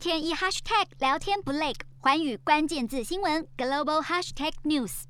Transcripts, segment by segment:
天一 hashtag 聊天不累，寰宇关键字新闻 global hashtag news。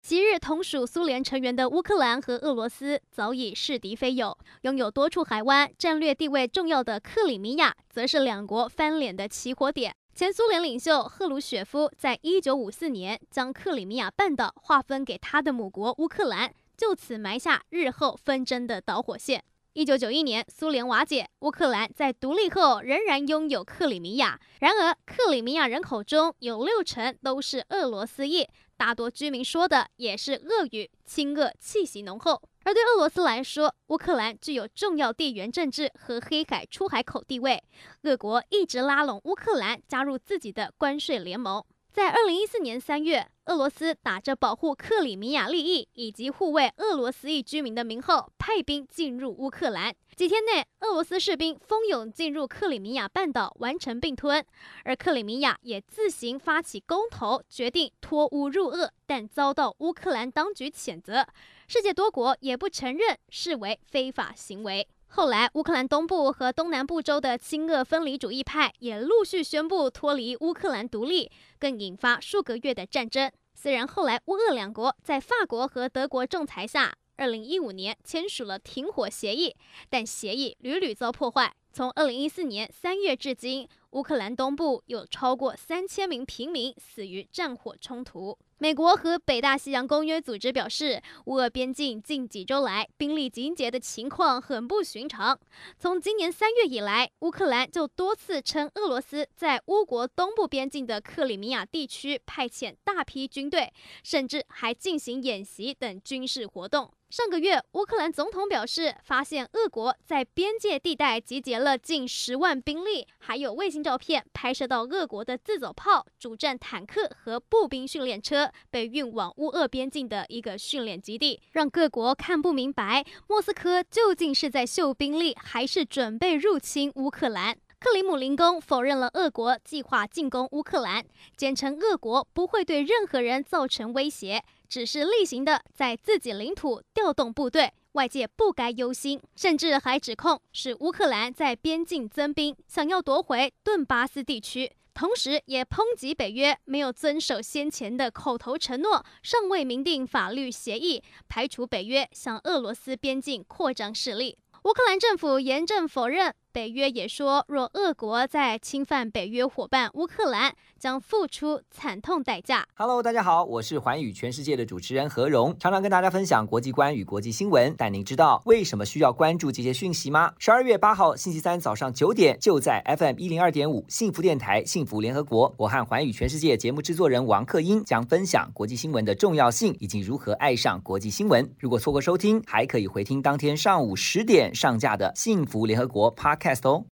昔日同属苏联成员的乌克兰和俄罗斯早已是敌非友，拥有多处海湾、战略地位重要的克里米亚，则是两国翻脸的起火点。前苏联领袖赫鲁雪夫在一九五四年将克里米亚半岛划分给他的母国乌克兰，就此埋下日后纷争的导火线。一九九一年，苏联瓦解，乌克兰在独立后仍然拥有克里米亚。然而，克里米亚人口中有六成都是俄罗斯裔，大多居民说的也是俄语，亲俄气息浓厚。而对俄罗斯来说，乌克兰具有重要地缘政治和黑海出海口地位，俄国一直拉拢乌克兰加入自己的关税联盟。在二零一四年三月，俄罗斯打着保护克里米亚利益以及护卫俄罗斯裔居民的名号，派兵进入乌克兰。几天内，俄罗斯士兵蜂拥进入克里米亚半岛，完成并吞。而克里米亚也自行发起公投，决定脱乌入俄，但遭到乌克兰当局谴责。世界多国也不承认，视为非法行为。后来，乌克兰东部和东南部州的亲俄分离主义派也陆续宣布脱离乌克兰独立，更引发数个月的战争。虽然后来乌俄两国在法国和德国仲裁下，二零一五年签署了停火协议，但协议屡屡遭破坏。从二零一四年三月至今，乌克兰东部有超过三千名平民死于战火冲突。美国和北大西洋公约组织表示，乌俄边境近几周来兵力集结的情况很不寻常。从今年三月以来，乌克兰就多次称俄罗斯在乌国东部边境的克里米亚地区派遣大批军队，甚至还进行演习等军事活动。上个月，乌克兰总统表示，发现俄国在边界地带集结了近十万兵力，还有卫星照片拍摄到俄国的自走炮、主战坦克和步兵训练车被运往乌俄边境的一个训练基地，让各国看不明白莫斯科究竟是在秀兵力，还是准备入侵乌克兰。克里姆林宫否认了俄国计划进攻乌克兰，坚称俄国不会对任何人造成威胁。只是例行的在自己领土调动部队，外界不该忧心，甚至还指控是乌克兰在边境增兵，想要夺回顿巴斯地区，同时也抨击北约没有遵守先前的口头承诺，尚未明定法律协议，排除北约向俄罗斯边境扩张势力。乌克兰政府严正否认。北约也说，若俄国再侵犯北约伙伴乌克兰，将付出惨痛代价。Hello，大家好，我是寰宇全世界的主持人何荣，常常跟大家分享国际观与国际新闻。但您知道为什么需要关注这些讯息吗？十二月八号星期三早上九点，就在 FM 一零二点五幸福电台幸福联合国，我和寰宇全世界节目制作人王克英将分享国际新闻的重要性以及如何爱上国际新闻。如果错过收听，还可以回听当天上午十点上架的幸福联合国 Podcast。Castle